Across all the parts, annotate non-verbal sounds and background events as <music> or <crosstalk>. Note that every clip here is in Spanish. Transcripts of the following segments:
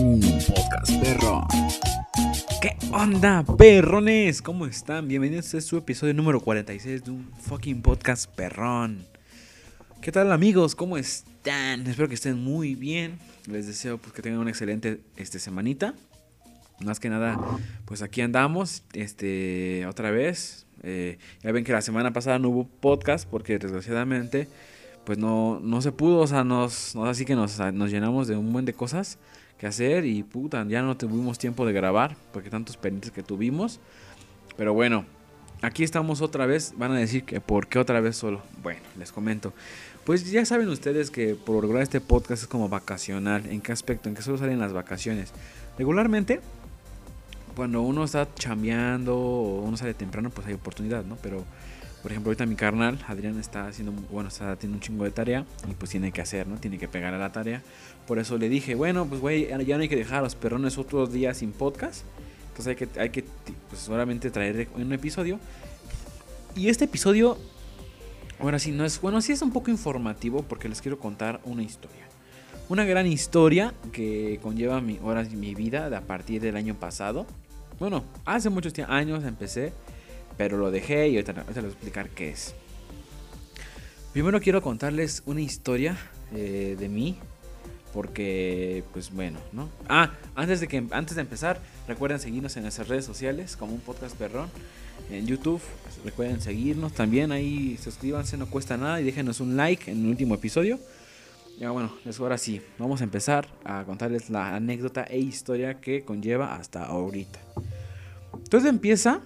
Un podcast perro. ¿Qué onda, perrones? ¿Cómo están? Bienvenidos a su episodio número 46 de un fucking podcast perrón. ¿Qué tal, amigos? ¿Cómo están? Espero que estén muy bien. Les deseo pues, que tengan una excelente este, semanita. Más que nada, pues aquí andamos, este, otra vez. Eh, ya ven que la semana pasada no hubo podcast porque desgraciadamente, pues no, no se pudo, o sea, así que nos, nos llenamos de un buen de cosas que hacer y puta, ya no tuvimos tiempo de grabar porque tantos pendientes que tuvimos. Pero bueno, aquí estamos otra vez. Van a decir que por qué otra vez solo. Bueno, les comento. Pues ya saben ustedes que por lograr este podcast es como vacacional. ¿En qué aspecto? En que solo salen las vacaciones. Regularmente cuando uno está chambeando o uno sale temprano, pues hay oportunidad, ¿no? Pero, por ejemplo, ahorita mi carnal, Adrián, está haciendo, bueno, está haciendo un chingo de tarea y pues tiene que hacer, ¿no? Tiene que pegar a la tarea. Por eso le dije, bueno, pues güey, ya no hay que dejar a los perrones otros días sin podcast. Entonces hay que, hay que pues solamente traer un episodio. Y este episodio, ahora sí, no es, bueno, sí es un poco informativo porque les quiero contar una historia. Una gran historia que conlleva mi, ahora mi vida a partir del año pasado. Bueno, hace muchos años empecé, pero lo dejé y ahorita, les voy a explicar qué es. Primero quiero contarles una historia eh, de mí, porque, pues bueno, ¿no? Ah, antes de, que, antes de empezar, recuerden seguirnos en nuestras redes sociales, como un podcast perrón, en YouTube. Recuerden seguirnos también, ahí suscríbanse, no cuesta nada y déjenos un like en el último episodio. Ya bueno, ahora sí, vamos a empezar a contarles la anécdota e historia que conlleva hasta ahorita. Entonces empieza,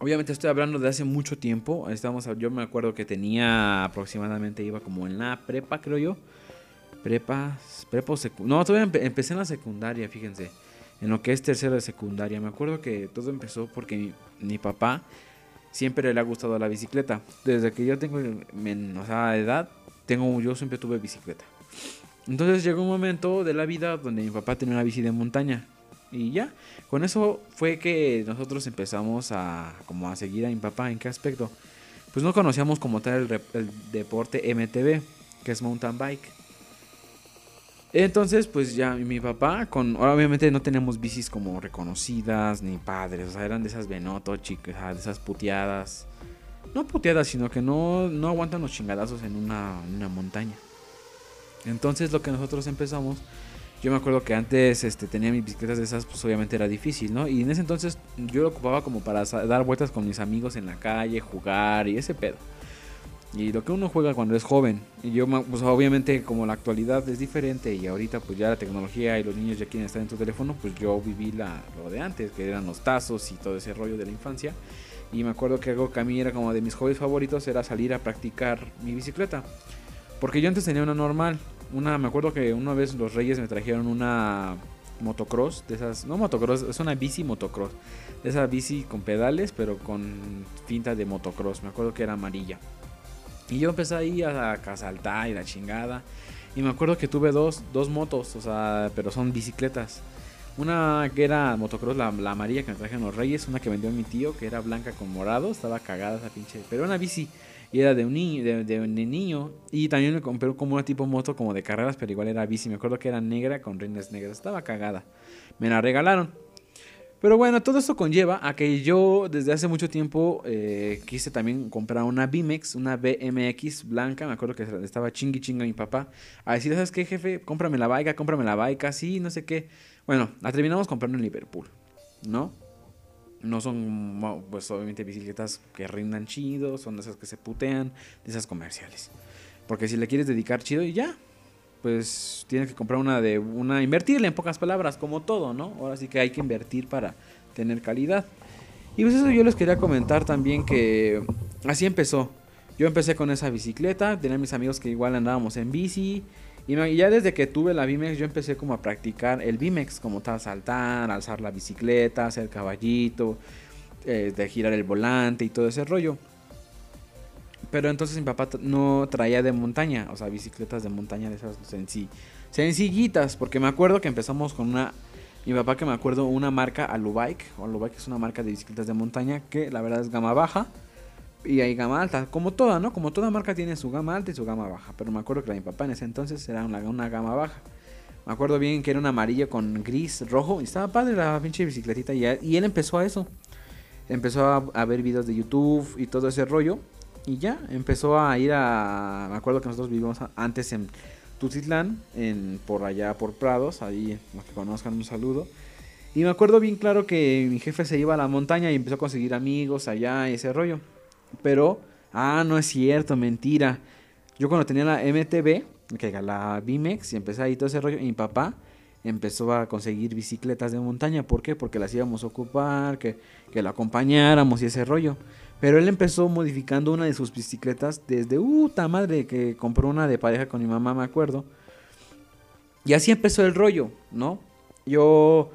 obviamente estoy hablando de hace mucho tiempo, estamos, yo me acuerdo que tenía aproximadamente, iba como en la prepa creo yo, prepa, prepa no, todavía empecé en la secundaria, fíjense, en lo que es tercero de secundaria, me acuerdo que todo empezó porque mi, papá siempre le ha gustado la bicicleta, desde que yo tengo, o sea, edad, tengo, yo siempre tuve bicicleta. Entonces llegó un momento de la vida donde mi papá tenía una bici de montaña. Y ya, con eso fue que nosotros empezamos a, como a seguir a mi papá. ¿En qué aspecto? Pues no conocíamos como tal el, deporte MTB, que es mountain bike. Entonces, pues ya mi papá, con obviamente no tenemos bicis como reconocidas ni padres, o sea, eran de esas Benoto, chicas, de esas puteadas no puteadas, sino que no, no aguantan los chingadazos en una, montaña. Entonces lo que nosotros empezamos, yo me acuerdo que antes este, tenía mis bicicletas de esas, pues obviamente era difícil, ¿no? Y en ese entonces yo lo ocupaba como para dar vueltas con mis amigos en la calle, jugar y ese pedo. Y lo que uno juega cuando es joven. Y yo, pues obviamente como la actualidad es diferente y ahorita pues ya la tecnología y los niños ya quieren estar en tu teléfono, pues yo viví la, lo de antes, que eran los tazos y todo ese rollo de la infancia. Y me acuerdo que algo que a mí era como de mis hobbies favoritos era salir a practicar mi bicicleta. Porque yo antes tenía una normal. Una, me acuerdo que una vez los reyes me trajeron una motocross, de esas, no motocross, es una bici motocross. De esa bici con pedales, pero con finta de motocross. Me acuerdo que era amarilla. Y yo empecé ahí a, a y la chingada. Y me acuerdo que tuve dos, dos motos, o sea, pero son bicicletas. Una que era motocross, la, amarilla que me trajeron los Reyes. Una que vendió mi tío, que era blanca con morado. Estaba cagada esa pinche. Pero una bici. Y era de un niño. De, niño. Y también me compré como una tipo moto como de carreras, pero igual era bici. Me acuerdo que era negra con rines negras. Estaba cagada. Me la regalaron. Pero bueno, todo esto conlleva a que yo desde hace mucho tiempo eh, quise también comprar una BMX, una BMX blanca. Me acuerdo que estaba chingui chinga mi papá. A decir, ¿sabes qué, jefe? Cómprame la bike, cómprame la bike, sí, no sé qué. Bueno, la terminamos comprando en Liverpool, ¿no? No son, pues obviamente bicicletas que rindan chido, son esas que se putean, de esas comerciales. Porque si le quieres dedicar chido y ya, pues tienes que comprar una de una invertirle en pocas palabras, como todo, ¿no? Ahora sí que hay que invertir para tener calidad. Y pues eso yo les quería comentar también que así empezó. Yo empecé con esa bicicleta, tenía mis amigos que igual andábamos en bici y ya desde que tuve la Bimex yo empecé como a practicar el Bimex, como tal, saltar, alzar la bicicleta, hacer caballito, eh, de girar el volante y todo ese rollo. Pero entonces mi papá no traía de montaña, o sea, bicicletas de montaña de esas sencillitas, porque me acuerdo que empezamos con una, mi papá que me acuerdo, una marca Alubike, Alubike es una marca de bicicletas de montaña que la verdad es gama baja y hay gama alta, como toda, ¿no? Como toda marca tiene su gama alta y su gama baja. Pero me acuerdo que la mi papá en ese entonces era una, gama baja. Me acuerdo bien que era una amarilla con gris, rojo. Y estaba padre la pinche bicicletita. Y, y él empezó a eso. Empezó a, ver videos de YouTube y todo ese rollo. Y ya, empezó a ir a... Me acuerdo que nosotros vivimos antes en Tutitlán, en, por allá por Prados. Ahí, los que conozcan, un saludo. Y me acuerdo bien claro que mi jefe se iba a la montaña y empezó a conseguir amigos allá y ese rollo. Pero, ah, no es cierto, mentira. Yo cuando tenía la MTV, que la Bimex, y empecé ahí todo ese rollo, y mi papá empezó a conseguir bicicletas de montaña. ¿Por qué? Porque las íbamos a ocupar, que, que lo acompañáramos y ese rollo. Pero él empezó modificando una de sus bicicletas desde, uh, madre, que compró una de pareja con mi mamá, me acuerdo. Y así empezó el rollo, ¿no? Yo,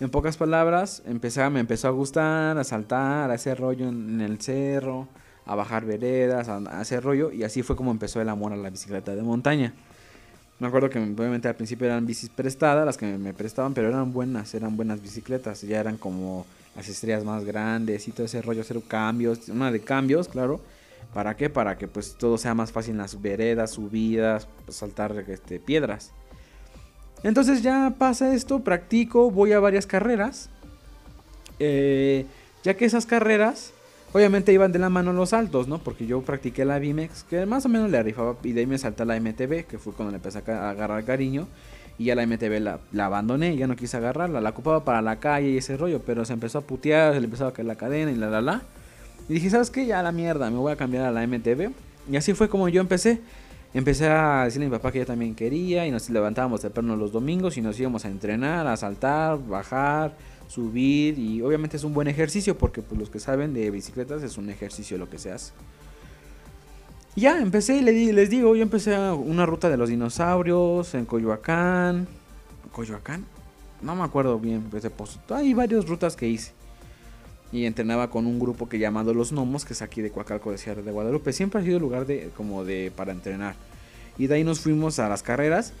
en pocas palabras, me empezó a gustar, a saltar, a hacer rollo en, el cerro, a bajar veredas, a, a hacer rollo. Y así fue como empezó el amor a la bicicleta de montaña. Me acuerdo que obviamente al principio eran bicis prestadas, las que me, prestaban, pero eran buenas, eran buenas bicicletas. Ya eran como las estrellas más grandes y todo ese rollo, hacer cambios, una de cambios, claro. ¿Para qué? Para que pues todo sea más fácil en las veredas, subidas, pues, saltar este, piedras. Entonces ya pasa esto, practico, voy a varias carreras. Eh, ya que esas carreras Obviamente iban de la mano los saltos, ¿no? Porque yo practiqué la Bimex, que más o menos le rifaba, y de ahí me salté la MTB, que fue cuando le empecé a agarrar cariño. Y ya la MTB la, abandoné, ya no quise agarrarla, la ocupaba para la calle y ese rollo, pero se empezó a putear, se le empezó a caer la cadena y la la la. Y dije, ¿sabes qué? Ya la mierda, me voy a cambiar a la MTB. Y así fue como yo empecé. Empecé a decirle a mi papá que yo también quería y nos levantábamos de perno los domingos y nos íbamos a entrenar, a saltar, bajar, subir y obviamente es un buen ejercicio porque pues los que saben de bicicletas es un ejercicio lo que se hace. ya empecé y les digo, yo empecé una ruta de los dinosaurios en Coyoacán. ¿Coyoacán? No me acuerdo bien, pues, hay varias rutas que hice. Y entrenaba con un grupo que llamado Los Gnomos, que es aquí de Coacalco de Sierra de Guadalupe. Siempre ha sido lugar de como de para entrenar. Y de ahí nos fuimos a las carreras.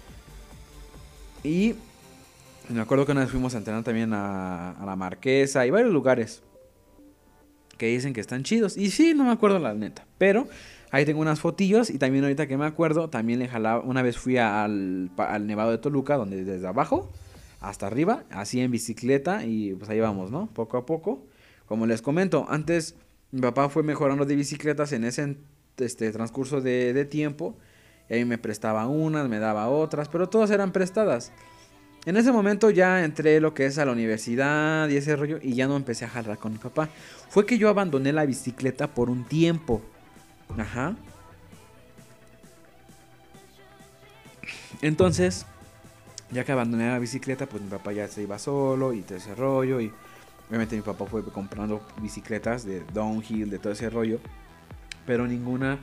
Y me acuerdo que una vez fuimos a entrenar también a, la Marquesa y varios lugares que dicen que están chidos. Y sí, no me acuerdo la neta. Pero ahí tengo unas fotillos y también ahorita que me acuerdo, también le jalaba, una vez fui al, al Nevado de Toluca, donde desde abajo hasta arriba, así en bicicleta y pues ahí vamos, ¿no? Poco a poco. Como les comento, antes mi papá fue mejorando de bicicletas en ese este, transcurso de, tiempo. Y ahí me prestaba unas, me daba otras, pero todas eran prestadas. En ese momento ya entré lo que es a la universidad y ese rollo y ya no empecé a jalar con mi papá. Fue que yo abandoné la bicicleta por un tiempo. Ajá. Entonces, ya que abandoné la bicicleta, pues mi papá ya se iba solo y todo ese rollo. Y obviamente mi papá fue comprando bicicletas de downhill, de todo ese rollo. Pero ninguna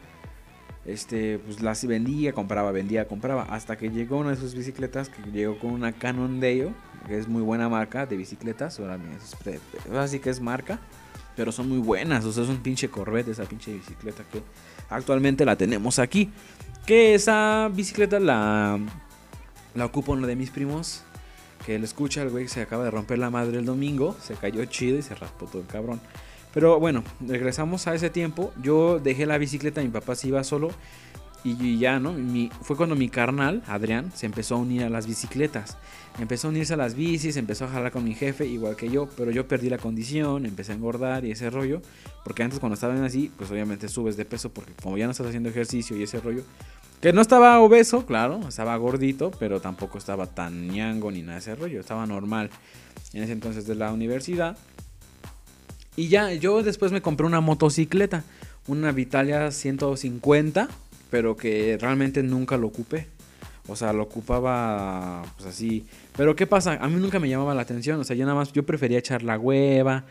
este, pues las vendía, compraba, vendía, compraba. Hasta que llegó una de sus bicicletas que llegó con una Cannondale, que es muy buena marca de bicicletas. Ahora sí que es marca, pero son muy buenas. O sea, es un pinche Corvette esa pinche bicicleta que actualmente la tenemos aquí. Que esa bicicleta la, la ocupa uno de mis primos. Que él escucha, el güey se acaba de romper la madre el domingo. Se cayó chido y se raspó todo el cabrón. Pero bueno, regresamos a ese tiempo. Yo dejé la bicicleta, mi papá se iba solo. Y ya, ¿no? fue cuando mi carnal, Adrián, se empezó a unir a las bicicletas. Empezó a unirse a las bicis, empezó a jalar con mi jefe, igual que yo. Pero yo perdí la condición, empecé a engordar y ese rollo. Porque antes cuando estaban así, pues obviamente subes de peso porque como ya no estás haciendo ejercicio y ese rollo. Que no estaba obeso, claro, estaba gordito, pero tampoco estaba tan ñango ni nada de ese rollo. Estaba normal en ese entonces de la universidad. Y ya, yo después me compré una motocicleta, una Vitalia 150, pero que realmente nunca lo ocupé. O sea, lo ocupaba pues así. Pero ¿qué pasa? A mí nunca me llamaba la atención. O sea, yo nada más, yo prefería echar la hueva,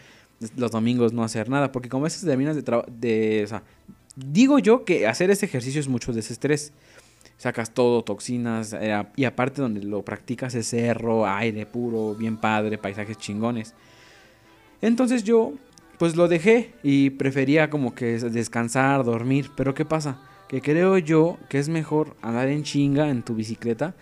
los domingos no hacer nada. Porque como a veces terminas de trabajo, de, o sea, digo yo que hacer ese ejercicio es mucho desestrés. Sacas todo, toxinas, eh, y aparte donde lo practicas es cerro, aire puro, bien padre, paisajes chingones. Entonces yo pues lo dejé y prefería como que descansar, dormir. Pero ¿qué pasa? Que creo yo que es mejor andar en chinga en tu bicicleta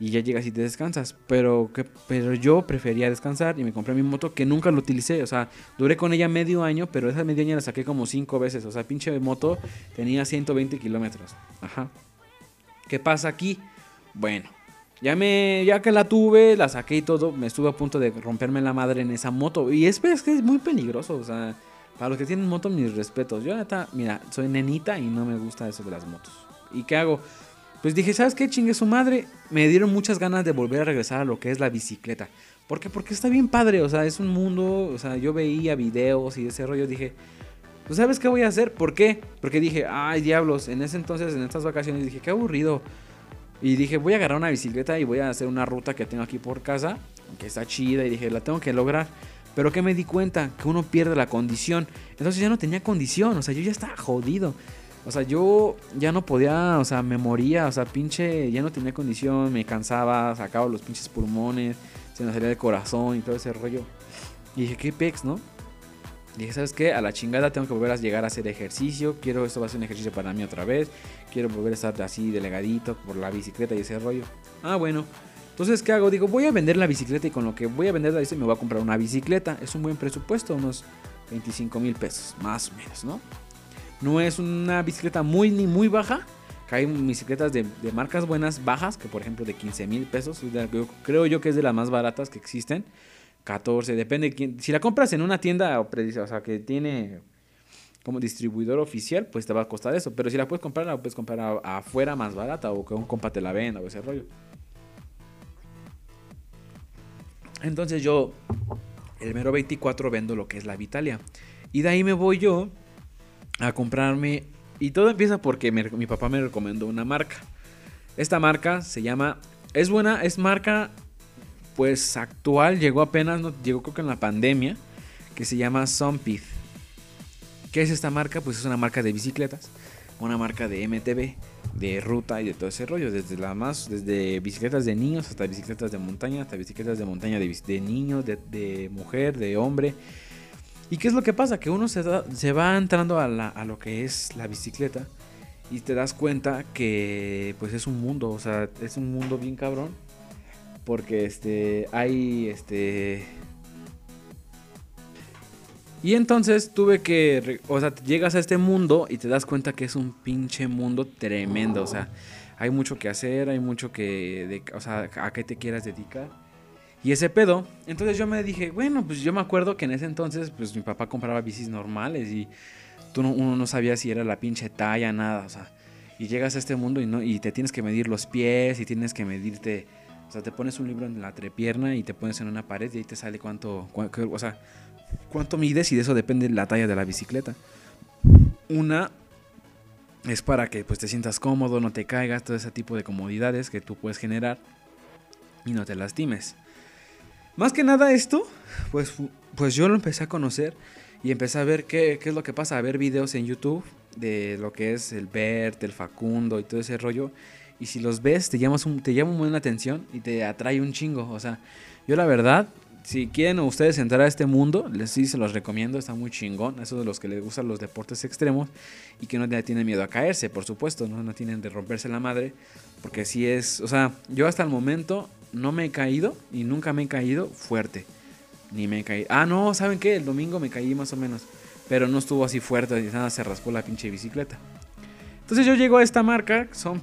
y ya llegas y te descansas. Pero, que, pero yo prefería descansar y me compré mi moto que nunca lo utilicé. O sea, duré con ella medio año, pero esa medio año la saqué como cinco veces. O sea, pinche moto tenía 120 kilómetros. Ajá. ¿Qué pasa aquí? Bueno, Ya, me, ya que la tuve, la saqué y todo, me estuve a punto de romperme la madre en esa moto. Y es, que es muy peligroso, o sea, para los que tienen moto, mis respetos. Yo, neta, mira, soy nenita y no me gusta eso de las motos. ¿Y qué hago? Pues dije, ¿sabes qué? Chingue su madre. Me dieron muchas ganas de volver a regresar a lo que es la bicicleta. ¿Por qué? Porque está bien padre, o sea, es un mundo, o sea, yo veía videos y ese rollo, dije, pues ¿sabes qué voy a hacer? ¿Por qué? Porque dije, ay diablos, en ese entonces, en estas vacaciones, dije, qué aburrido. Y dije, voy a agarrar una bicicleta y voy a hacer una ruta que tengo aquí por casa, que está chida, y dije, la tengo que lograr. Pero que me di cuenta que uno pierde la condición. Entonces ya no tenía condición, o sea, yo ya estaba jodido. O sea, yo ya no podía, o sea, me moría, o sea, pinche, ya no tenía condición, me cansaba, sacaba los pinches pulmones, se me salía el corazón y todo ese rollo. Y dije, qué pex, ¿no? Dije, ¿sabes qué? A la chingada tengo que volver a llegar a hacer ejercicio. Quiero, esto va a ser un ejercicio para mí otra vez. Quiero volver a estar así delegadito por la bicicleta y ese rollo. Ah, bueno. Entonces, ¿qué hago? Digo, voy a vender la bicicleta y con lo que voy a vender la me voy a comprar una bicicleta. Es un buen presupuesto, unos 25 mil pesos, más o menos, ¿no? No es una bicicleta muy ni muy baja. Que hay bicicletas de, marcas buenas, bajas, que por ejemplo de 15 mil pesos. Creo yo que es de las más baratas que existen. 14, depende de quién. Si la compras en una tienda, o sea, que tiene como distribuidor oficial, pues te va a costar eso. Pero si la puedes comprar, la puedes comprar afuera más barata o que un compa te la venda o ese rollo. Entonces yo, el mero 24, vendo lo que es la Vitalia. Y de ahí me voy yo a comprarme. Y todo empieza porque mi papá me recomendó una marca. Esta marca se llama. Es buena, es marca pues actual, llegó apenas, no, llegó creo que en la pandemia, que se llama Sunpith. ¿Qué es esta marca? Pues es una marca de bicicletas, una marca de MTB, de ruta y de todo ese rollo, desde la más, desde bicicletas de niños hasta bicicletas de montaña, hasta bicicletas de montaña de, de niños, de, mujer, de hombre. ¿Y qué es lo que pasa? Que uno se, se va entrando a, a lo que es la bicicleta y te das cuenta que pues es un mundo, o sea, es un mundo bien cabrón porque este hay este y entonces tuve que, o sea, llegas a este mundo y te das cuenta que es un pinche mundo tremendo, o sea, hay mucho que hacer, hay mucho que, o sea, a qué te quieras dedicar. Y ese pedo, entonces yo me dije, bueno, pues yo me acuerdo que en ese entonces, pues mi papá compraba bicis normales y tú no, uno no sabía si era la pinche talla, nada, o sea, y llegas a este mundo y, no, y te tienes que medir los pies y tienes que medirte o sea, te pones un libro en la trepierna y te pones en una pared y ahí te sale cuánto, o sea, cuánto mides y de eso depende la talla de la bicicleta. Una es para que pues te sientas cómodo, no te caigas, todo ese tipo de comodidades que tú puedes generar y no te lastimes. Más que nada esto, pues, pues yo lo empecé a conocer y empecé a ver qué, qué es lo que pasa, a ver videos en YouTube de lo que es el Bert, el Facundo y todo ese rollo. Y si los ves, te, llamas un, te llama muy la atención y te atrae un chingo. O sea, yo la verdad, si quieren ustedes entrar a este mundo, les sí se los recomiendo, está muy chingón. Eso de los que les gustan los deportes extremos y que no tienen miedo a caerse, por supuesto, ¿no? no tienen de romperse la madre. Porque si es, o sea, yo hasta el momento no me he caído y nunca me he caído fuerte. Ni me he caído. Ah, no, ¿saben qué? El domingo me caí más o menos. Pero no estuvo así fuerte, nada se raspó la pinche bicicleta. Entonces yo llego a esta marca, Son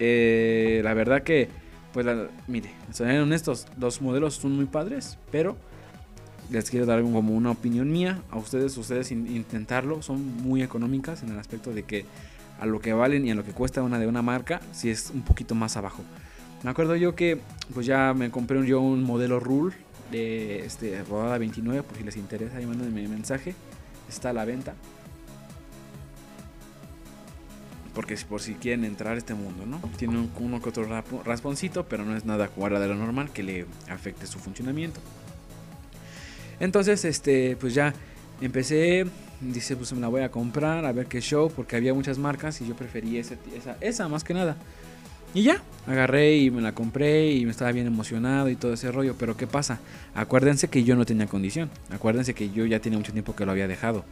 eh, la verdad que, pues, mire, ser honestos, los modelos son muy padres, pero les quiero dar como una opinión mía a ustedes, ustedes intentarlo, son muy económicas en el aspecto de que a lo que valen y a lo que cuesta una de una marca, si es un poquito más abajo. Me acuerdo yo que pues ya me compré yo un modelo Rule de este, rodada 29, por si les interesa, ahí mándenme mensaje, está a la venta. porque por si quieren entrar a este mundo, ¿no? Tiene un, uno que otro rasponcito, pero no es nada fuera de lo normal que le afecte su funcionamiento. Entonces, este, pues ya empecé, dice, pues me la voy a comprar, a ver qué show, porque había muchas marcas y yo preferí esa, esa más que nada. Y ya, agarré y me la compré y me estaba bien emocionado y todo ese rollo. Pero ¿qué pasa? Acuérdense que yo no tenía condición. Acuérdense que yo ya tenía mucho tiempo que lo había dejado.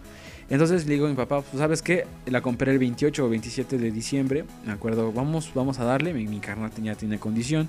Entonces le digo a mi papá, pues sabes qué, la compré el 28 o 27 de diciembre, me acuerdo, vamos, vamos a darle, mi, mi carnal ya tiene condición.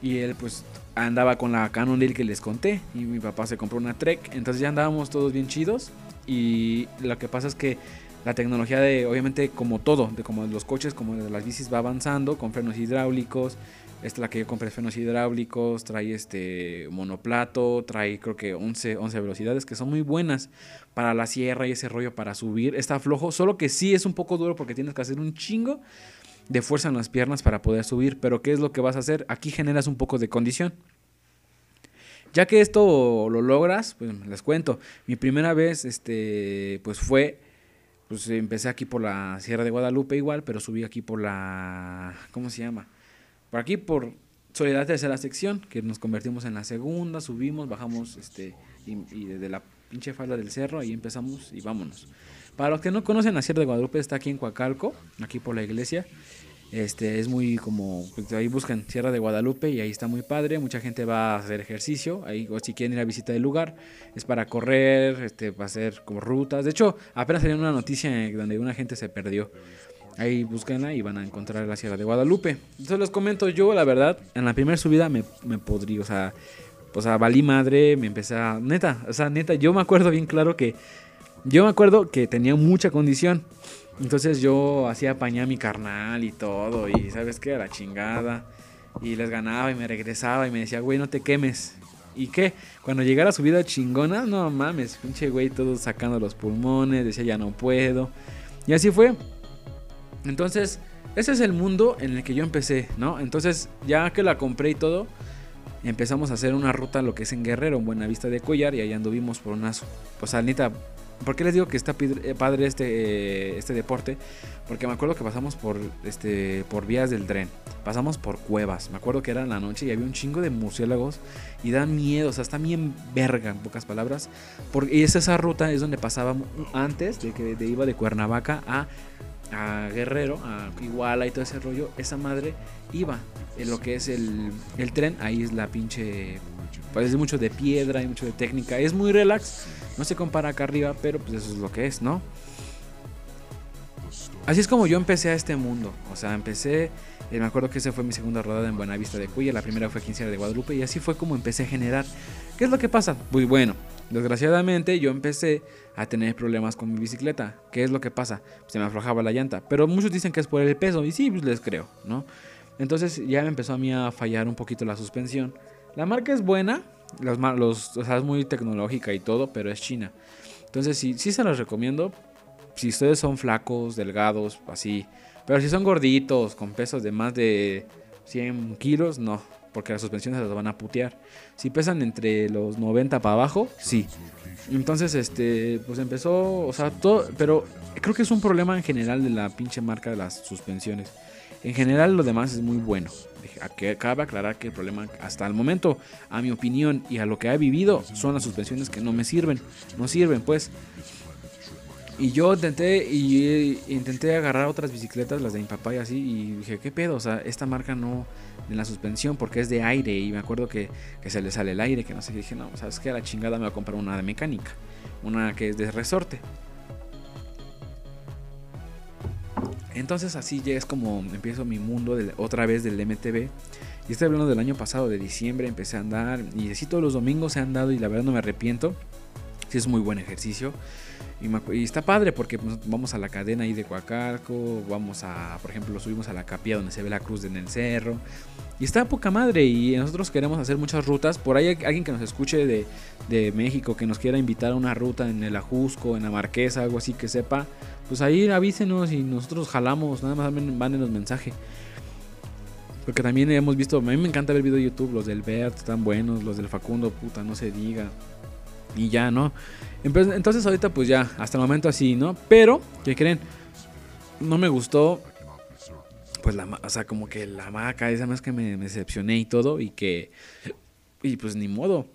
Y él pues andaba con la Cannondale que les conté y mi papá se compró una Trek, entonces ya andábamos todos bien chidos y lo que pasa es que la tecnología de, obviamente como todo, de como los coches, como las bicis va avanzando con frenos hidráulicos, Esta es la que yo compré, frenos hidráulicos, trae este monoplato, trae creo que 11, 11 velocidades que son muy buenas para la sierra y ese rollo para subir. Está flojo, solo que sí es un poco duro porque tienes que hacer un chingo de fuerza en las piernas para poder subir. Pero ¿qué es lo que vas a hacer? Aquí generas un poco de condición. Ya que esto lo logras, pues les cuento. Mi primera vez, este, pues fue, pues empecé aquí por la Sierra de Guadalupe igual, pero subí aquí por la, ¿cómo se llama? Por aquí por Soledad Tercera Sección, que nos convertimos en la segunda, subimos, bajamos, este, y, y desde la pinche falda del cerro, ahí empezamos y vámonos. Para los que no conocen, la Sierra de Guadalupe está aquí en Coacalco, aquí por la iglesia. Este es muy como pues, ahí buscan Sierra de Guadalupe y ahí está muy padre, mucha gente va a hacer ejercicio, ahí o si quieren ir a visitar el lugar, es para correr, este va a hacer como rutas. De hecho, apenas salió una noticia donde una gente se perdió. Ahí búsquenla y van a encontrar la Sierra de Guadalupe. Entonces les comento yo, la verdad, en la primera subida me, me podrí, o sea, pues a valí madre, me empecé a... Neta, o sea, neta, yo me acuerdo bien claro que... Yo me acuerdo que tenía mucha condición. Entonces yo hacía apañar mi carnal y todo. Y sabes qué, a la chingada. Y les ganaba y me regresaba y me decía, güey, no te quemes. ¿Y qué? Cuando llegara a subida chingona, no mames, pinche güey, todos sacando los pulmones, decía ya no puedo. Y así fue. Entonces, ese es el mundo en el que yo empecé, ¿no? Entonces, ya que la compré y todo, empezamos a hacer una ruta lo que es en Guerrero, en Buenavista de Collar, y ahí anduvimos por unas, pues, neta, ¿Por qué les digo que está eh, padre este, eh, este deporte? Porque me acuerdo que pasamos por, este, por vías del tren. Pasamos por cuevas. Me acuerdo que era en la noche y había un chingo de murciélagos. Y dan miedo. O sea, está bien verga, en pocas palabras. Porque y esa ruta es donde pasaba antes de que de, iba de Cuernavaca a, a Guerrero, a Iguala y todo ese rollo. Esa madre iba en lo que es el, el tren. Ahí es la pinche... Pues es mucho de piedra y mucho de técnica. Es muy relax no se compara acá arriba, pero pues eso es lo que es, ¿no? Así es como yo empecé a este mundo. O sea, empecé. Eh, me acuerdo que esa fue mi segunda rodada en Buenavista de Cuya. La primera fue Quincera de Guadalupe. Y así fue como empecé a generar. ¿Qué es lo que pasa? Pues bueno, desgraciadamente yo empecé a tener problemas con mi bicicleta. ¿Qué es lo que pasa? se me aflojaba la llanta. Pero muchos dicen que es por el peso. Y sí, pues les creo, ¿no? Entonces ya me empezó a mí a fallar un poquito la suspensión. La marca es buena, los, los, es muy tecnológica y todo, pero es China. Entonces sí, sí se los recomiendo. Si ustedes son flacos, delgados, así. Pero si son gorditos, con pesos de más de 100 kilos, no. Porque las suspensiones las van a putear. Si pesan entre los 90 para abajo, sí. Entonces, este, pues empezó, o sea, todo, pero creo que es un problema en general de la pinche marca de las suspensiones. En general, lo demás es muy bueno. Cabe aclarar que el problema hasta el momento, a mi opinión y a lo que he vivido, son las suspensiones que no me sirven. No sirven, pues. Y yo intenté y intenté agarrar otras bicicletas, las de mi papá y así, y dije, ¿qué pedo? O sea, esta marca no en la suspensión porque es de aire y me acuerdo que, se le sale el aire, que no sé, dije, no, sabes que a la chingada me voy a comprar una de mecánica, una que es de resorte. Entonces así ya es como empiezo mi mundo otra vez del MTV. Y estoy hablando del año pasado, de diciembre, empecé a andar. Y así todos los domingos he andado y la verdad no me arrepiento. Sí es muy buen ejercicio. Y, está padre porque pues, vamos a la cadena ahí de Coacalco, vamos a, por ejemplo, subimos a la capilla donde se ve la cruz en el cerro. Y está poca madre y nosotros queremos hacer muchas rutas. Por ahí hay alguien que nos escuche de, de México, que nos quiera invitar a una ruta en el Ajusco, en la Marquesa, algo así que sepa. Pues ahí avísenos y nosotros jalamos, nada más van en los mensajes. Porque también hemos visto, a mí me encanta ver videos de YouTube, los del Bert están buenos, los del Facundo, puta, no se diga. Y ya, ¿no? Entonces ahorita pues ya, hasta el momento así, ¿no? Pero, ¿qué creen? No me gustó, pues la, o sea, como que la marca, esa más que me, decepcioné y todo, y que, y pues ni modo,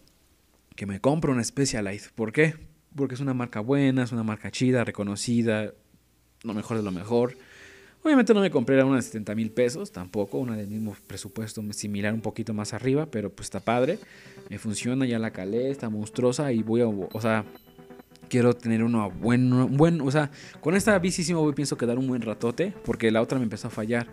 que me compro una Specialized. ¿Por qué? Porque es una marca buena, es una marca chida, reconocida, lo mejor de lo mejor. Obviamente no me compré una de 70 mil pesos, tampoco, una del mismo presupuesto similar, un poquito más arriba, pero pues está padre. Me funciona, ya la calé, está monstruosa y voy a, o sea, quiero tener una buena, buen, o sea, con esta bici sí me pienso quedar un buen ratote, porque la otra me empezó a fallar.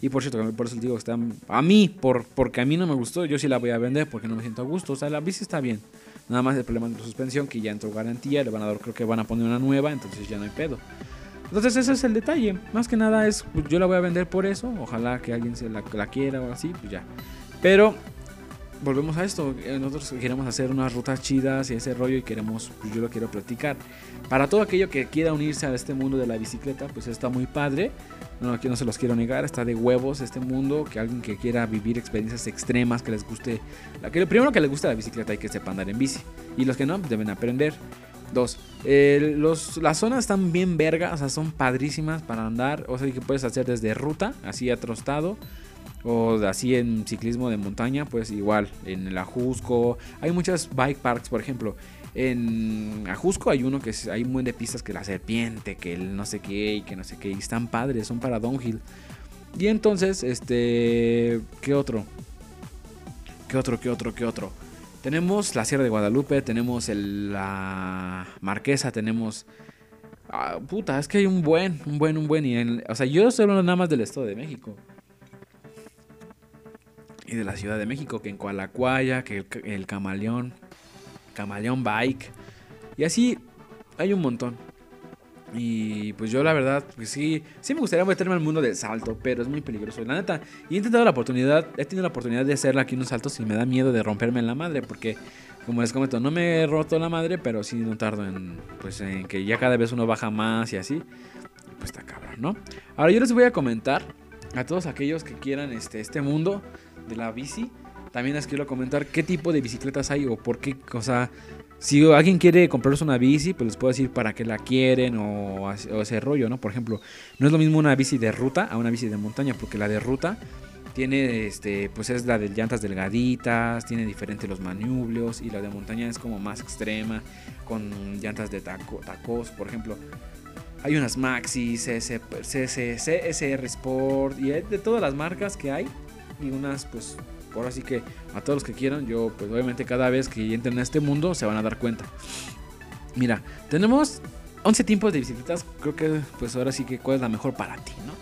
Y por cierto, por eso les digo que está, a mí, por, porque a mí no me gustó, yo sí la voy a vender porque no me siento a gusto. O sea, la bici está bien. Nada más el problema de la suspensión, que ya entró garantía, le van a dar, creo que van a poner una nueva, entonces ya no hay pedo. Entonces ese es el detalle. Más que nada es, pues, yo la voy a vender por eso. Ojalá que alguien se la, la quiera o así, pues ya. Pero volvemos a esto. eh, Nosotros queremos hacer unas rutas chidas y ese rollo y queremos, pues yo lo quiero platicar. Para todo aquello que quiera unirse a este mundo de la bicicleta, pues está muy padre. No, no se los quiero negar, está de huevos este mundo. Que alguien que quiera vivir experiencias extremas, que les guste. La, que, primero que les guste la bicicleta y que sepa andar en bici. Y los que no, pues deben aprender. Dos, eh, los, las zonas están bien verga, o sea, son padrísimas para andar. O sea, que puedes hacer desde ruta, así atrostado. O de- así en ciclismo de montaña, pues igual, en el Ajusco. Hay muchas bike parks, por ejemplo. En Ajusco hay uno que hay un buen de pistas que la serpiente, que el no sé qué y que no sé qué. Y están padres, son para downhill. Y entonces, este. ¿Qué otro? ¿Qué otro? ¿Qué otro? ¿Qué otro? Tenemos la Sierra de Guadalupe, tenemos el- la Marquesa, tenemos. ah, puta, es que hay un buen, un buen, un buen. Y en- o sea, yo estoy hablando nada más del Estado de México. Y de la Ciudad de México, que en Coalacuaya, que el, el Camaleón, Camaleón Bike. Y así hay un montón. Y pues yo la verdad, pues sí, sí me gustaría meterme al mundo del salto, pero es muy peligroso. La neta, y he intentado la oportunidad, he tenido la oportunidad de hacerla aquí unos saltos y me da miedo de romperme en la madre, porque como les comento, no me he roto la madre, pero sí no tardo en, pues en que ya cada vez uno baja más y así. Pues está cabrón, ¿no? Ahora yo les voy a comentar a todos aquellos que quieran este, este mundo de la bici. También les quiero comentar qué tipo de bicicletas hay o por qué, o sea, si alguien quiere comprarse una bici, pues les puedo decir para qué la quieren o, ese rollo, ¿no? Por ejemplo, no es lo mismo una bici de ruta a una bici de montaña, porque la de ruta tiene, este, pues es la de llantas delgaditas, tiene diferentes los manubrios y la de montaña es como más extrema, con llantas de taco, tacos, por ejemplo. Hay unas Maxi, CS, CS, CSR Sport y de todas las marcas que hay y unas pues ahora sí que a todos los que quieran, yo pues obviamente cada vez que entren a este mundo se van a dar cuenta. Mira, tenemos 11 tipos de bicicletas, creo que pues ahora sí que cuál es la mejor para ti, ¿no?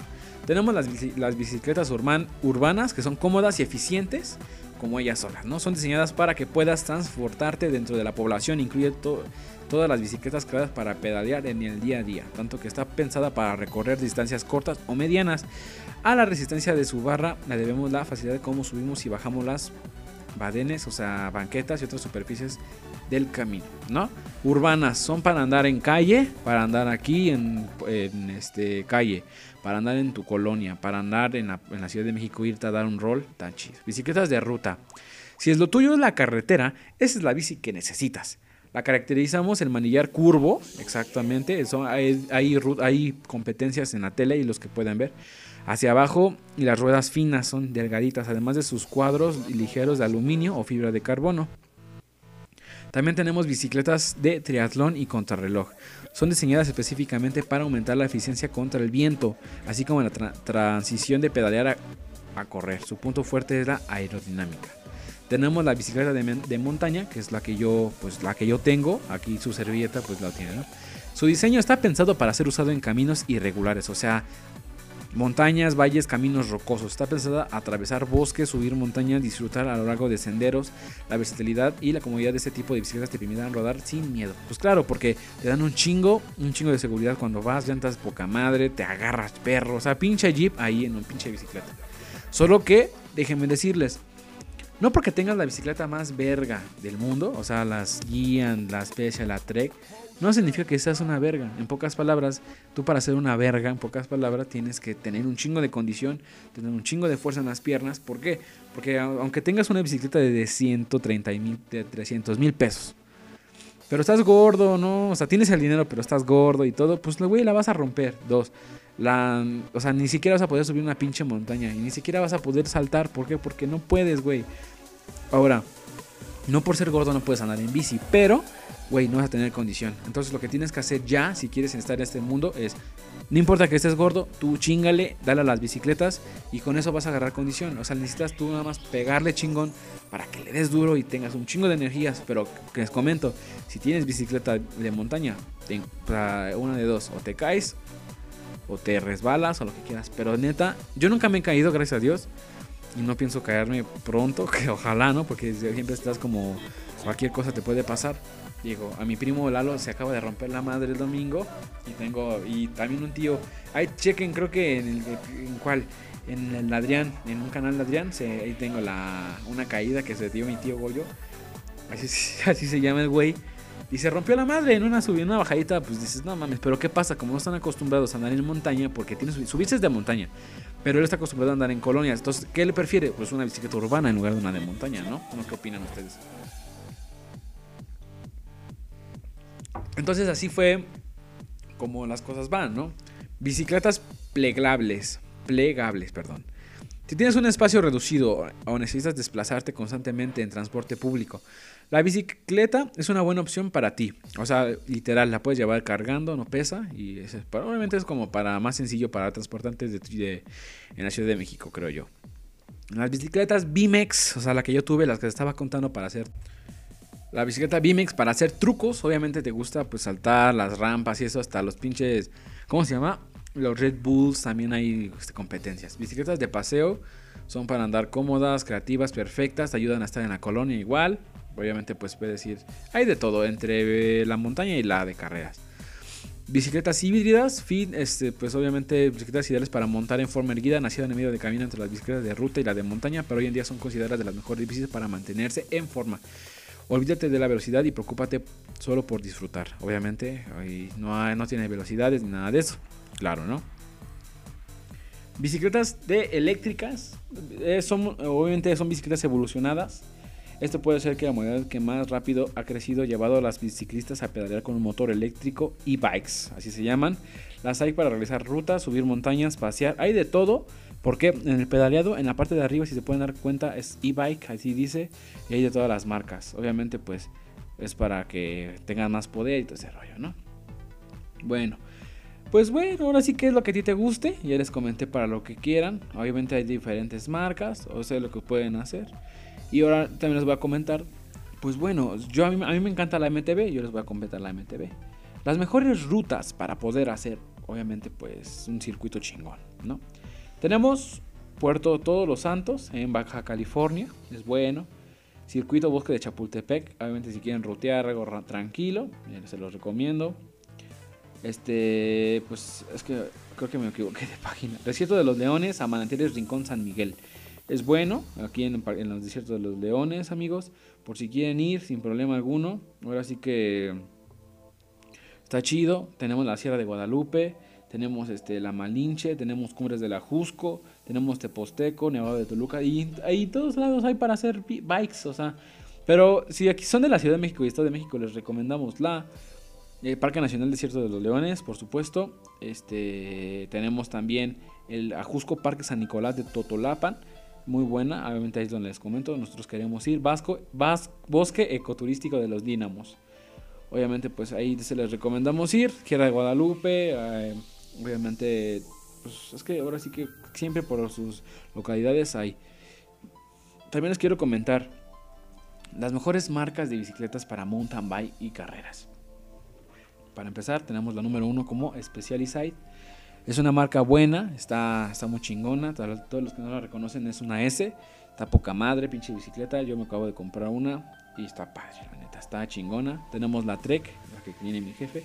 Tenemos las, las bicicletas urban- urbanas que son cómodas y eficientes como ellas solas, ¿no? Son diseñadas para que puedas transportarte dentro de la población, incluye to- todas las bicicletas creadas para pedalear en el día a día, tanto que está pensada para recorrer distancias cortas o medianas. A la resistencia de su barra le debemos la facilidad de cómo subimos y bajamos las badenes, o sea, banquetas y otras superficies del camino, ¿no? Urbanas son para andar en calle, para andar aquí en, este calle, para andar en tu colonia, para andar en la, la Ciudad de México, irte a dar un rol, tan chido. Bicicletas de ruta. Si es lo tuyo es la carretera, esa es la bici que necesitas. La caracterizamos el manillar curvo, exactamente. Hay, hay, hay competencias en la tele y los que pueden ver. Hacia abajo y las ruedas finas son delgaditas, además de sus cuadros ligeros de aluminio o fibra de carbono. También tenemos bicicletas de triatlón y contrarreloj. Son diseñadas específicamente para aumentar la eficiencia contra el viento, así como la tra- transición de pedalear a, correr. Su punto fuerte es la aerodinámica. Tenemos la bicicleta de, montaña, que es la que yo, pues la que yo tengo. Aquí su servilleta, pues la tiene. Su diseño está pensado para ser usado en caminos irregulares, o sea, montañas, valles, caminos rocosos. Está pensada a atravesar bosques, subir montañas, disfrutar a lo largo de senderos. La versatilidad y la comodidad de este tipo de bicicletas te permitirán rodar sin miedo. Pues claro, porque te dan un chingo, un chingo de seguridad cuando vas, llantas poca madre, te agarras perro, o sea, pinche jeep ahí en un pinche bicicleta. Solo que, déjenme decirles, no porque tengas la bicicleta más verga del mundo, o sea, las Guian, las Special, la Trek, no significa que seas una verga. En pocas palabras, tú para ser una verga, en pocas palabras, tienes que tener un chingo de condición, tener un chingo de fuerza en las piernas. ¿Por qué? Porque aunque tengas una bicicleta de 130 mil, de 300 mil pesos, pero estás gordo, ¿no? O sea, tienes el dinero, pero estás gordo y todo, pues, güey, la vas a romper. Dos, la, o sea, ni siquiera vas a poder subir una pinche montaña y ni siquiera vas a poder saltar. ¿Por qué? Porque no puedes, güey. Ahora, no por ser gordo no puedes andar en bici, pero, güey, no vas a tener condición. Entonces lo que tienes que hacer ya, si quieres estar en este mundo, es, no importa que estés gordo, tú chingale, dale a las bicicletas y con eso vas a agarrar condición. O sea, necesitas tú nada más pegarle chingón para que le des duro y tengas un chingo de energías. Pero que les comento, si tienes bicicleta de montaña, una de dos, o te caes o te resbalas o lo que quieras. Pero neta, yo nunca me he caído, gracias a Dios. Y no pienso caerme pronto, <laughs> que ojalá, ¿no? Porque siempre estás como cualquier cosa te puede pasar. Digo, a mi primo Lalo se acaba de romper la madre el domingo y tengo y también un tío, ahí chequen creo que en, el, en cuál en el Adrián, en un canal de Adrián, ahí tengo la una caída que se dio mi tío Goyo. Así, <laughs> así se llama el güey. Y se rompió la madre en una subida, una bajadita, pues dices, no mames, pero ¿qué pasa? Como no están acostumbrados a andar en montaña, porque tienes subirse de montaña, pero él está acostumbrado a andar en colonias. Entonces, ¿qué le prefiere? Pues una bicicleta urbana en lugar de una de montaña, ¿no? ¿Qué opinan ustedes? Entonces así fue como las cosas van, ¿no? Bicicletas plegables, plegables, perdón. Si tienes un espacio reducido o necesitas desplazarte constantemente en transporte público, la bicicleta es una buena opción para ti. O sea, literal, la puedes llevar cargando, no pesa. Y es, probablemente es como para más sencillo para transportantes de, en la Ciudad de México, creo yo. Las bicicletas Bimex, o sea, la que yo tuve, las que te estaba contando para hacer la bicicleta BMX para hacer trucos. Obviamente te gusta pues saltar las rampas y eso, hasta los pinches. ¿Cómo se llama? Los Red Bulls también hay este, competencias. Bicicletas de paseo son para andar cómodas, creativas, perfectas. Te ayudan a estar en la colonia igual. Obviamente pues puedes ir. Hay de todo entre la montaña y la de carreras. Bicicletas híbridas, fin, este, pues obviamente bicicletas ideales para montar en forma erguida, nacida en el medio de camino entre las bicicletas de ruta y la de montaña, pero hoy en día son consideradas de las mejores bicis para mantenerse en forma. Olvídate de la velocidad y preocúpate solo por disfrutar. Obviamente, no, no tiene velocidades ni nada de eso. Claro, ¿no? Bicicletas de eléctricas. Eh, son, obviamente son bicicletas evolucionadas. Esto puede ser que la modalidad que más rápido ha crecido llevado a las biciclistas a pedalear con un motor eléctrico e-bikes, así se llaman. Las hay para realizar rutas, subir montañas, pasear, hay de todo. Porque en el pedaleado, en la parte de arriba, si se pueden dar cuenta, es e-bike, así dice, y hay de todas las marcas. Obviamente, pues es para que tengan más poder y todo ese rollo, ¿no? Bueno, pues bueno, ahora sí que es lo que a ti te guste. Ya les comenté para lo que quieran. Obviamente hay diferentes marcas, o sea, lo que pueden hacer. Y ahora también les voy a comentar. Pues bueno, yo a mí, a mí me encanta la MTB, yo les voy a comentar la MTB. Las mejores rutas para poder hacer, obviamente, pues un circuito chingón, ¿no? Tenemos Puerto Todos los Santos en Baja California, es bueno. Circuito Bosque de Chapultepec, obviamente si quieren rutear algo tranquilo, se los recomiendo. Este, pues es que creo que me equivoqué de <laughs> página. Desierto de los Leones a Manantiales Rincón San Miguel. Es bueno, aquí en, los desiertos de los Leones, amigos, por si quieren ir sin problema alguno. Ahora sí que está chido. Tenemos la Sierra de Guadalupe tenemos este, la Malinche, tenemos Cumbres de la Jusco, tenemos Teposteco, Nevado de Toluca, y ahí todos lados hay para hacer bikes, o sea, pero si aquí son de la Ciudad de México y Estado de México, les recomendamos la el Parque Nacional Desierto de los Leones, por supuesto, este, tenemos también el Ajusco Parque San Nicolás de Totolapan, muy buena, obviamente ahí es donde les comento, nosotros queremos ir, Vasco, Bosque Ecoturístico de los Dínamos. Obviamente, pues ahí se les recomendamos ir. Tierra de Guadalupe, eh, Obviamente, pues es que ahora sí que siempre por sus localidades hay. También les quiero comentar las mejores marcas de bicicletas para mountain bike y carreras. Para empezar, tenemos la número uno como Specialized. Es una marca buena, está, está muy chingona. Todos los que no la reconocen es una S. Está poca madre, pinche bicicleta. Yo me acabo de comprar una y está padre, la neta. Está chingona. Tenemos la Trek, la que tiene mi jefe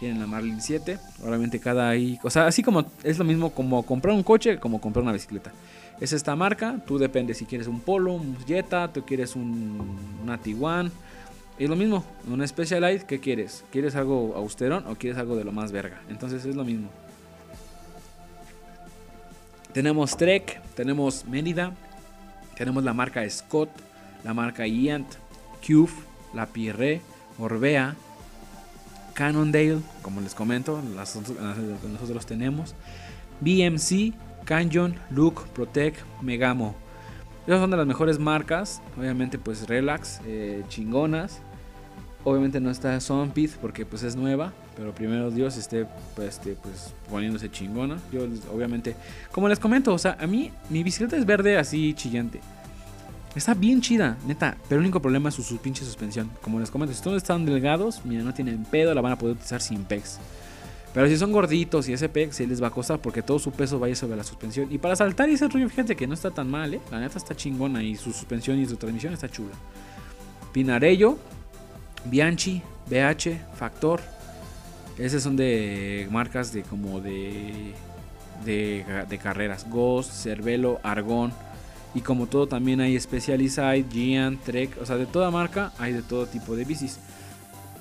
tienen la Marlin 7. Obviamente cada ahí, o sea, así como es lo mismo como comprar un coche como comprar una bicicleta. Es esta marca, tú depende si quieres un Polo, un Jetta, tú quieres un, una Tiguan. Es lo mismo, un Specialized, ¿qué quieres? ¿Quieres algo austerón o quieres algo de lo más verga? Entonces es lo mismo. Tenemos Trek, tenemos Mérida, tenemos la marca Scott, la marca Iant, Cube, la Pierre, Orbea, Cannondale, como les comento, nosotros los tenemos. BMC, Canyon, Look, Protect, Megamo. Esas son de las mejores marcas. Obviamente, pues relax, eh, chingonas. Obviamente no está Sunpith porque pues es nueva. Pero primero Dios esté pues, este, pues poniéndose chingona. Yo obviamente, como les comento, o sea, a mí mi bicicleta es verde así chillante. Está bien chida, neta. Pero el único problema es su, pinche suspensión. Como les comento, si todos están delgados, mira, no tienen pedo, la van a poder utilizar sin pegs. Pero si son gorditos y ese peg se les va a costar porque todo su peso vaya sobre la suspensión. Y para saltar ese rollo, fíjense que no está tan mal, ¿eh? La neta está chingona y su suspensión y su transmisión está chula. Pinarello, Bianchi, BH, Factor. Esas son de marcas de como de, de, carreras. Ghost, Cervelo, Argón. Y como todo también hay Specialized, Gian, Trek. O sea, de toda marca hay de todo tipo de bicis.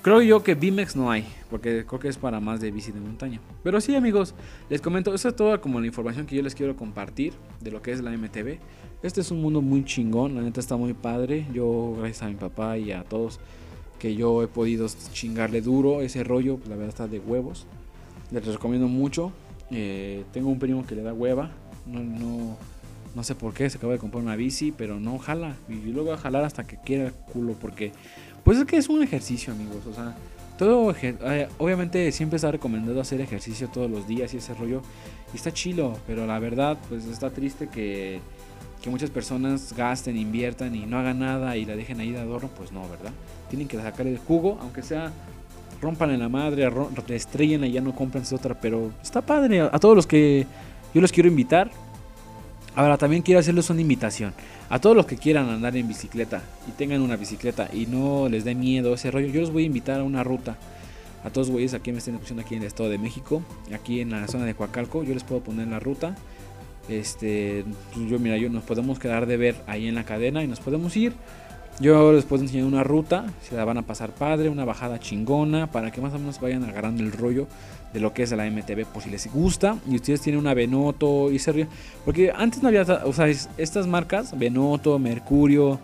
Creo yo que BMX no hay, porque creo que es para más de bici de montaña. Pero sí, amigos, les comento, esa es toda como la información que yo les quiero compartir de lo que es la MTV. Este es un mundo muy chingón, la neta está muy padre. Yo, gracias a mi papá y a todos que yo he podido chingarle duro ese rollo, la verdad está de huevos. Les recomiendo mucho. Eh, tengo un primo que le da hueva. No, no, no sé por qué, se acaba de comprar una bici, pero no jala. Y luego va a jalar hasta que quiera el culo, porque pues es que es un ejercicio, amigos. O sea, todo, eh, obviamente siempre está recomendado hacer ejercicio todos los días y ese rollo. Y está chilo, pero la verdad, pues está triste que, que muchas personas gasten, inviertan y no hagan nada y la dejen ahí de adorno. Pues no, ¿verdad? Tienen que sacar el jugo, aunque sea rompan en la madre, estrellen y ya no compren otra. Pero está padre. A todos los que yo los quiero invitar. Ahora también quiero hacerles una invitación. A todos los que quieran andar en bicicleta y tengan una bicicleta y no les dé miedo ese rollo, yo los voy a invitar a una ruta. A todos güeyes aquí me estén escuchando aquí en el estado de México, aquí en la zona de Coacalco, yo les puedo poner la ruta. Este, pues yo mira, yo nos podemos quedar de ver ahí en la cadena y nos podemos ir. Yo les puedo enseñar una ruta, se la van a pasar padre, una bajada chingona, para que más o menos vayan agarrando el rollo de lo que es la MTV, por si les gusta. Y ustedes tienen una Benoto y se Porque antes no había, o sea, estas marcas, Benoto, Mercurio,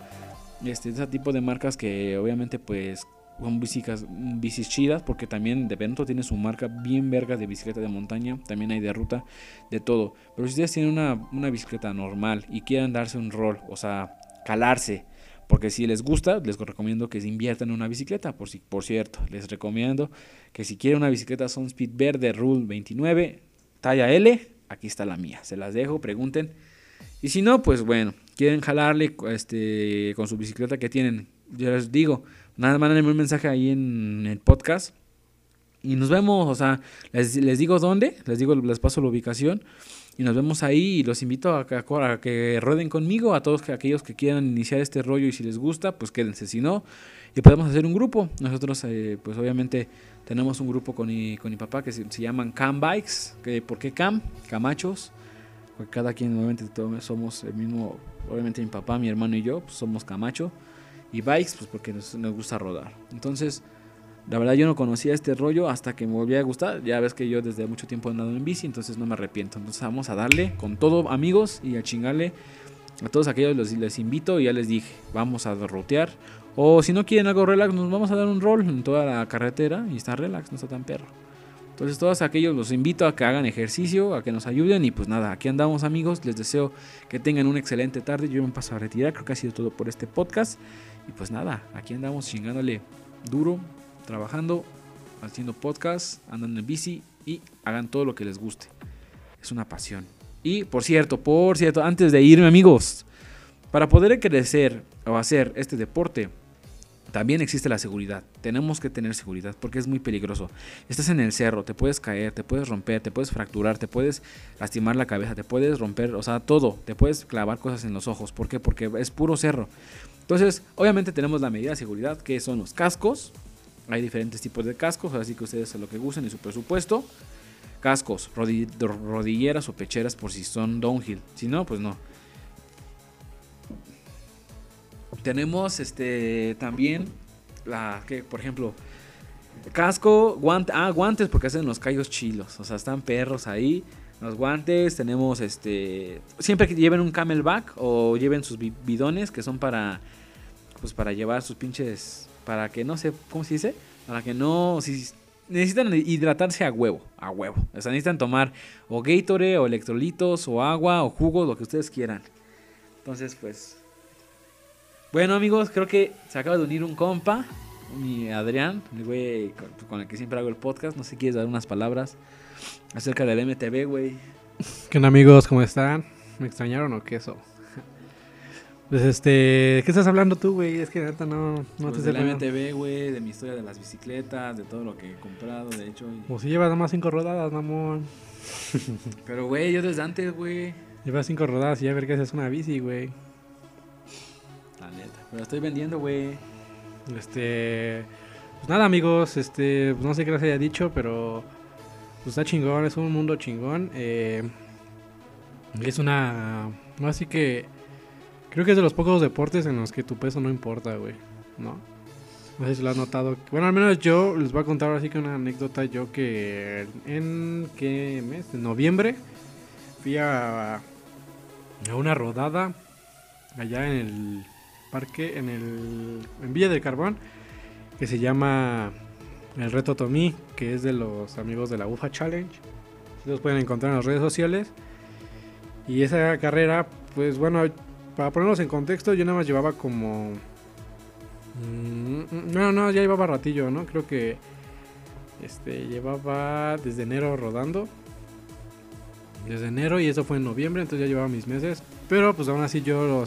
este, ese tipo de marcas que obviamente pues son bicis, bicis chidas, porque también de Benoto tiene su marca bien verga de bicicleta de montaña, también hay de ruta, de todo. Pero si ustedes tienen una, una bicicleta normal y quieren darse un rol, o sea, calarse, porque si les gusta, les recomiendo que se inviertan en una bicicleta. Por, si, por cierto, les recomiendo que si quieren una bicicleta Son Speed Verde Rule 29, talla L, aquí está la mía. Se las dejo, pregunten. Y si no, pues bueno, quieren jalarle este, con su bicicleta que tienen. Yo les digo, nada, mándenme un mensaje ahí en el podcast. Y nos vemos, o sea, les, les digo dónde, les digo, les paso la ubicación y nos vemos ahí y los invito a, que rueden conmigo, a todos aquellos que quieran iniciar este rollo y si les gusta, pues quédense, si no, y podemos hacer un grupo. Nosotros, eh, pues obviamente tenemos un grupo con mi, con mi papá que se, llaman Cam Bikes, que, ¿por qué Cam? Camachos, porque cada quien obviamente todos somos el mismo, obviamente mi papá, mi hermano y yo, pues somos Camacho, y Bikes, pues porque nos, gusta rodar. Entonces, la verdad yo no conocía este rollo hasta que me volvió a gustar. Ya ves que yo desde mucho tiempo he andado en bici, entonces no me arrepiento. Entonces vamos a darle con todo amigos y a chingarle a todos aquellos los, les invito y ya les dije, vamos a rotear. O si no quieren algo relax, nos vamos a dar un rol en toda la carretera y está relax, no está tan perro. Entonces todos aquellos los invito a que hagan ejercicio, a que nos ayuden y pues nada, aquí andamos amigos, les deseo que tengan una excelente tarde, yo me paso a retirar, creo que ha sido todo por este podcast y pues nada, aquí andamos chingándole duro trabajando, haciendo podcast, andando en bici y hagan todo lo que les guste. Es una pasión. Y por cierto, por cierto, antes de irme amigos, para poder crecer o hacer este deporte, también existe la seguridad. Tenemos que tener seguridad porque es muy peligroso. Estás en el cerro, te puedes caer, te puedes romper, te puedes fracturar, te puedes lastimar la cabeza, te puedes romper, o sea, todo. Te puedes clavar cosas en los ojos. ¿Por qué? Porque es puro cerro. Entonces, obviamente tenemos la medida de seguridad que son los cascos, hay diferentes tipos de cascos, así que ustedes a lo que gusten y su presupuesto. Cascos, rodilleras o pecheras por si son downhill. Si no, pues no. Tenemos este también la que, por ejemplo, casco, guante, ah, guantes porque hacen los callos chilos, o sea, están perros ahí. Los guantes, tenemos este, siempre que lleven un camelback o lleven sus bidones que son para pues para llevar sus pinches para que no sé, ¿cómo se dice? Para que no, si necesitan hidratarse a huevo, a huevo. O sea, necesitan tomar o Gatorade o electrolitos o agua o jugo, lo que ustedes quieran. Entonces, pues bueno, amigos, creo que se acaba de unir un compa, mi Adrián, el güey con, el que siempre hago el podcast. No sé si quieres dar unas palabras acerca del MTV, güey. ¿Qué onda, amigos? ¿Cómo están? ¿Me extrañaron o qué eso? Pues este, ¿de qué estás hablando tú, güey? Es que neta no, no pues te de la MTV, güey, de mi historia de las bicicletas, de todo lo que he comprado, de hecho. Pues si llevas nada más cinco rodadas, mamón. <laughs> Pero, güey, yo desde antes, güey. Llevas cinco rodadas y ya ver que haces una bici, güey. Neta. Pero estoy vendiendo, güey. Este, pues nada amigos, este, pues no sé qué les haya dicho, pero pues está chingón, es un mundo chingón. Eh, es una, así que creo que es de los pocos deportes en los que tu peso no importa, güey, ¿no? No sé si lo has notado. Bueno, al menos yo les voy a contar así que una anécdota. Yo que en qué mes, en noviembre, fui a, a una rodada allá en el parque, en el en Villa del Carbón, que se llama el Reto Tomí, que es de los amigos de la UFA Challenge. Los pueden encontrar en las redes sociales. Y esa carrera, pues bueno, para ponerlos en contexto, yo nada más llevaba como Mm, no, no, ya llevaba ratillo, ¿no? Creo que este llevaba desde enero rodando. Desde enero y eso fue en noviembre, entonces ya llevaba mis meses. Pero pues aún así yo, o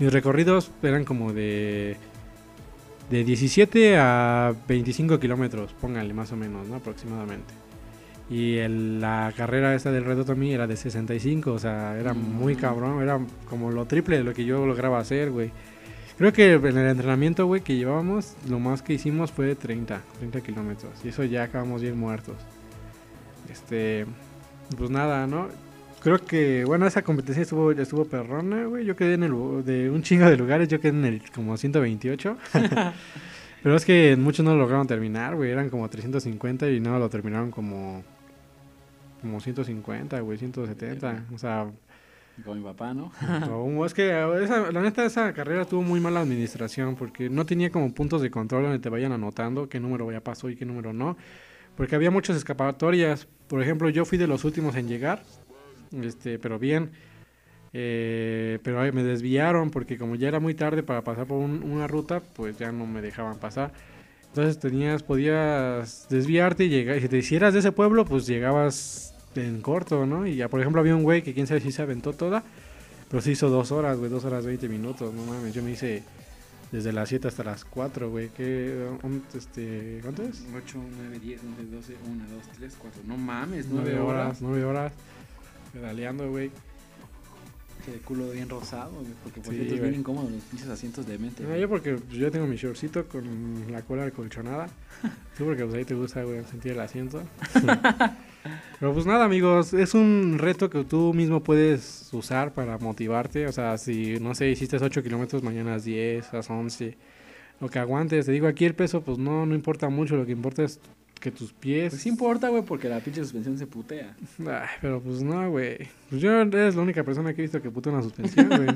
mis recorridos eran como de de 17 a 25 kilómetros, póngale más o menos, ¿no? Aproximadamente. Y la carrera esta del reto también era de 65, o sea, era muy mm. cabrón, era como lo triple de lo que yo lograba hacer, güey. Creo que en el entrenamiento, güey, que llevábamos, lo más que hicimos fue 30, 30 kilómetros. Y eso ya acabamos bien muertos. Este, pues nada, ¿no? Creo que, bueno, esa competencia estuvo, estuvo perrona, güey. Yo quedé en el, de un chingo de lugares, yo quedé en el como 128. <laughs> Pero es que muchos no lo lograron terminar, güey. Eran como 350 y no lo terminaron como, como 150, güey, 170. O sea, con mi papá, ¿no? es <laughs> que la neta esa carrera tuvo muy mala administración porque no tenía como puntos de control donde te vayan anotando qué número ya pasó y qué número no. Porque había muchas escapatorias. Por ejemplo, yo fui de los últimos en llegar, este, pero bien. Eh, pero me desviaron porque como ya era muy tarde para pasar por una ruta, pues ya no me dejaban pasar. Entonces tenías, podías desviarte y llegar. Si te hicieras de ese pueblo, pues llegabas en corto, ¿no? Y ya, por ejemplo, había un güey que quién sabe si se aventó toda, pero se hizo dos horas, güey, dos horas veinte minutos, no mames. Yo me hice desde las 7 hasta las 4, güey. ¿Qué, este, ¿Cuánto es? 8, 9, 10, 11, 12, 1, 2, 3, 4. No mames, 9, horas. 9 horas. Pedaleando, güey. Que culo bien rosado, güey. Porque por cierto es bien incómodo los pinches asientos de mente. No, yo porque pues, yo tengo mi shortcito con la cola acolchonada. <laughs> Tú porque pues ahí te gusta, güey, sentir el asiento. <laughs> Pero pues nada, amigos, es un reto que tú mismo puedes usar para motivarte. O sea, si, no sé, hiciste 8 kilómetros, mañana 10, a 11. Lo que aguantes. Te digo, aquí el peso, pues no, no importa mucho. Lo que importa es que tus pies. Pues sí importa, güey, porque la pinche suspensión se putea. Ay, pero pues no, güey. Pues yo eres la única persona que he visto que putea una suspensión, güey.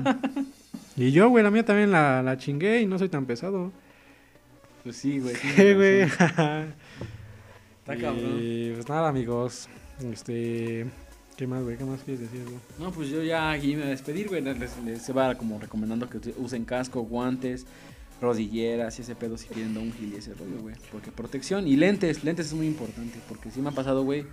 <laughs> y yo, güey, la mía también la, la chingué y no soy tan pesado. Pues sí, güey. ¿Qué, güey? <laughs> Está cabrón. Y pues nada, amigos. Este. ¿Qué más, güey? ¿Qué más quieres decir, güey? No, pues yo ya aquí me voy a despedir, güey. Les, se va como recomendando que usen casco, guantes, rodilleras y ese pedo si quieren downhill y ese rollo, güey. Porque protección y lentes, lentes es muy importante. Porque si me ha pasado, güey.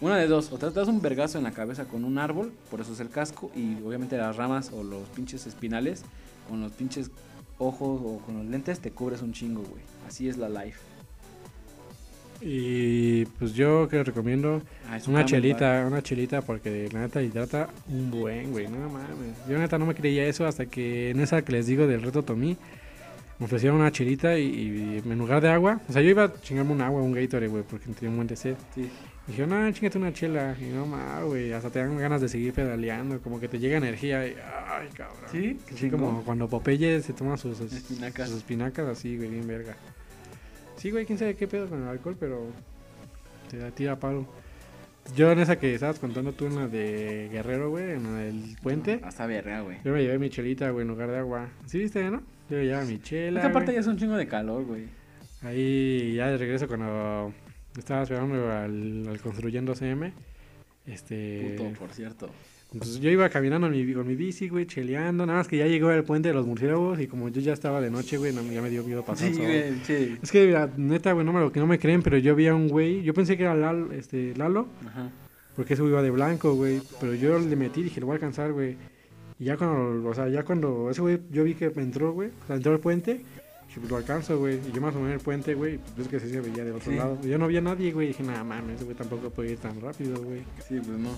Una de dos, o te das un vergazo en la cabeza con un árbol, por eso es el casco, y obviamente las ramas o los pinches espinales, con los pinches ojos o con los lentes te cubres un chingo, güey. Así es la life. Y pues yo que recomiendo ah, una chelita, una chelita porque la neta hidrata un buen, güey, no mames. Yo neta no me creía eso hasta que en esa que les digo del reto Tomí me ofrecieron una chelita y, en lugar de agua, o sea, yo iba a chingarme un agua, un Gatorade, güey, porque tenía un buen de sed. Sí. Y dije, no, chingate una chela. Y no mames, güey, hasta te dan ganas de seguir pedaleando, como que te llega energía y, ay, cabrón. Sí, sí como cuando Popeye se toma sus, espinacas. sus espinacas así, güey, bien verga. Sí, güey, quién sabe qué pedo con el alcohol, pero te da tira palo. Yo en esa que estabas contando tú, en la de Guerrero, güey, en la del puente. hasta verga, güey. Yo me llevé mi chelita, güey, en lugar de agua. ¿Sí viste, no? Yo llevaba mi chela. Esta parte ya es un chingo de calor, güey. Ahí ya de regreso cuando estaba esperando al, al construyendo CM. Este. Puto, por cierto. Entonces yo iba caminando mi, con mi bici, güey, cheleando. Nada más que ya llegó el puente de los murciélagos y como yo ya estaba de noche, güey, ya me dio miedo pasar. Sí, güey, sí. Es que, neta, güey, no me, lo, que no me creen, pero yo vi a un güey. Yo pensé que era Lalo, este, Lalo. Ajá. Porque ese güey iba de blanco, güey. Pero yo le metí y dije, lo voy a alcanzar, güey. Y ya cuando, o sea, ya cuando ese güey, yo vi que entró, güey, o sea, entró al puente. Pues lo alcanzo, güey. Y yo más o menos el puente, güey, pues que se veía de otro lado. Yo no había nadie, güey. Dije, nada mames, ese güey tampoco puede ir tan rápido, güey. Sí, pues no.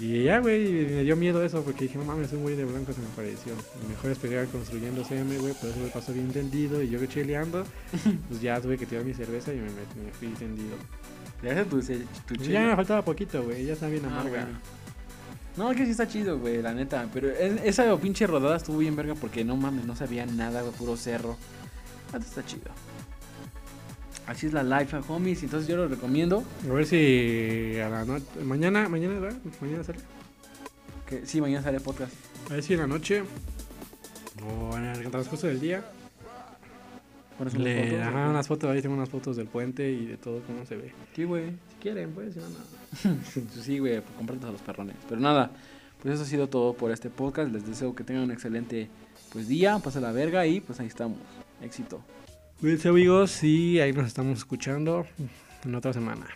Y ya, güey, me dio miedo eso porque dije, no mames, un güey de blanco se me apareció. Mejor esperar construyendo CM, güey, por eso me pasó bien tendido y yo que chileando, <laughs> pues ya tuve que tirar mi cerveza y me, me, fui tendido. Ya tu, tu Pues ya me faltaba poquito, güey, ya está bien Ah, amarga. bueno. No, que sí está chido, güey, la neta. Pero es- esa pinche rodada estuvo bien verga porque no mames, no sabía nada, güey, puro cerro. Ah, está chido. Así es la life, homies. Entonces yo lo recomiendo. A ver si a la noche, mañana, mañana, ¿verdad? Mañana sale. Sí, mañana sale podcast. A ver si en la noche o en el transcurso del día Pones unas le fotos, unas fotos, ahí tengo unas fotos del puente y de todo cómo se ve. Sí, güey. Quieren, pues, si no, no. Pues sí, güey, pues compártelos a los perrones. Pero nada, pues eso ha sido todo por este podcast. Les deseo que tengan un excelente pues día, pase la verga y pues ahí estamos. Éxito. Cuídense amigos y ahí nos estamos escuchando en otra semana.